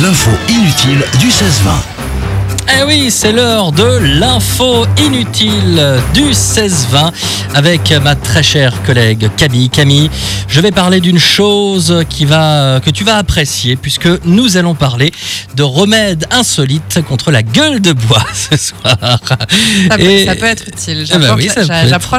L'info inutile du 16-20. Eh oui, c'est l'heure de l'info inutile du 16-20 avec ma très chère collègue Camille. Camille, je vais parler d'une chose qui va, que tu vas apprécier puisque nous allons parler de remèdes insolites contre la gueule de bois ce soir. Ça, peut, Et- ça peut être utile. Eh ben J'approche oui,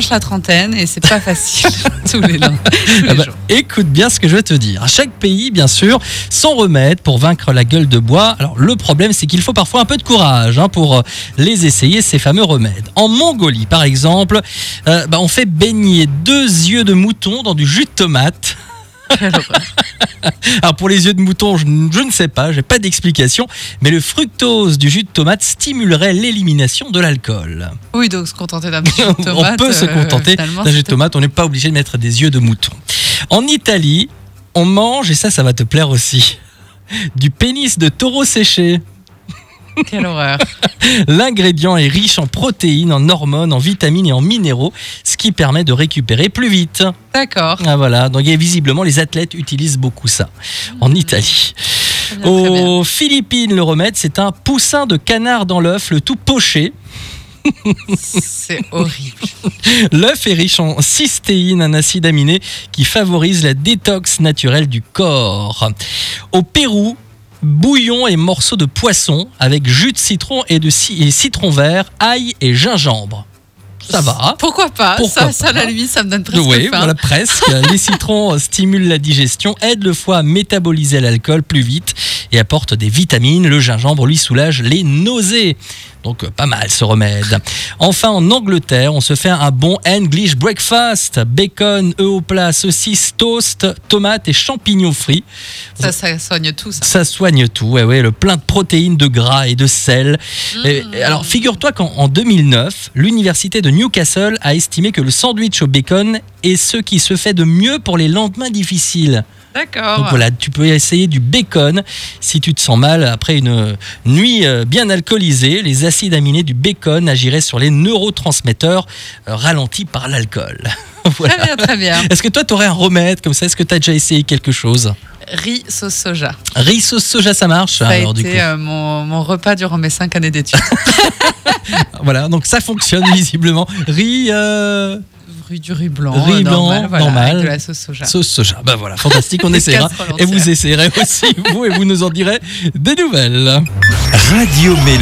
la- être. Trentaine et c'est pas facile tous les, lundis, tous les Ah bah, jours. écoute bien ce que je vais te dire. Chaque pays, bien sûr, son remède pour vaincre la gueule de bois. Alors le problème, c'est qu'il faut parfois un peu de courage hein, pour euh, les essayer, ces fameux remèdes. En Mongolie, par exemple, euh, bah, on fait baigner deux yeux de mouton dans du jus de tomate. Alors pour les yeux de mouton, je, ne sais pas, j'ai pas d'explication, mais le fructose du jus de tomate stimulerait l'élimination de l'alcool. Oui, donc se contenter d'un jus de tomate. on peut se euh, contenter d'un jus de tomate, on n'est pas obligé de mettre des yeux de mouton. En Italie, on mange, et ça, ça va te plaire aussi, du pénis de taureau séché. Quelle horreur. L'ingrédient est riche en protéines, en hormones, en vitamines et en minéraux, ce qui permet de récupérer plus vite. D'accord. Ah, voilà, donc et visiblement les athlètes utilisent beaucoup ça en Italie. Bien. Aux Philippines, le remède, c'est un poussin de canard dans l'œuf, le tout poché. C'est horrible. L'œuf est riche en cystéine, un acide aminé qui favorise la détox naturelle du corps. Au Pérou, bouillon et morceaux de poisson avec jus de citron et de ci- et citron vert, ail et gingembre. Ça va. Pourquoi pas? Pourquoi ça, ça, la limite, ça me donne presque Oui, faim. voilà, presque. Les citrons stimulent la digestion, aident le foie à métaboliser l'alcool plus vite et apportent des vitamines. Le gingembre, lui, soulage les nausées. Donc, pas mal ce remède. Enfin, en Angleterre, on se fait un bon English breakfast. Bacon, œufs au plat, saucisses, toast, tomates et champignons frits. Ça, ça soigne tout, ça. Ça soigne tout, ouais, ouais, le plein de protéines, de gras et de sel. Mmh. et alors, figure-toi qu'en en 2009, l'université de Newcastle a estimé que le sandwich au bacon est ce qui se fait de mieux pour les lendemains difficiles. D'accord. Donc voilà, tu peux essayer du bacon si tu te sens mal après une nuit euh, bien alcoolisée. Les acides aminés du bacon agiraient sur les neurotransmetteurs euh, ralentis par l'alcool. voilà. Très bien, très bien. Est-ce que toi, tu aurais un remède comme ça? Est-ce que tu as déjà essayé quelque chose? Riz sauce soja. Riz sauce soja, ça marche Ça a alors, du coup. été euh, mon, mon repas durant mes cinq années d'études. Voilà, donc ça fonctionne visiblement. Riz, euh, Riz du riz blanc. Riz euh, blanc, normal, voilà, normal. Avec de la sauce soja. sauce soja. Ben voilà, fantastique, on essaiera. Et vous essayerez aussi, vous, et vous nous en direz des nouvelles. Radio Mélo.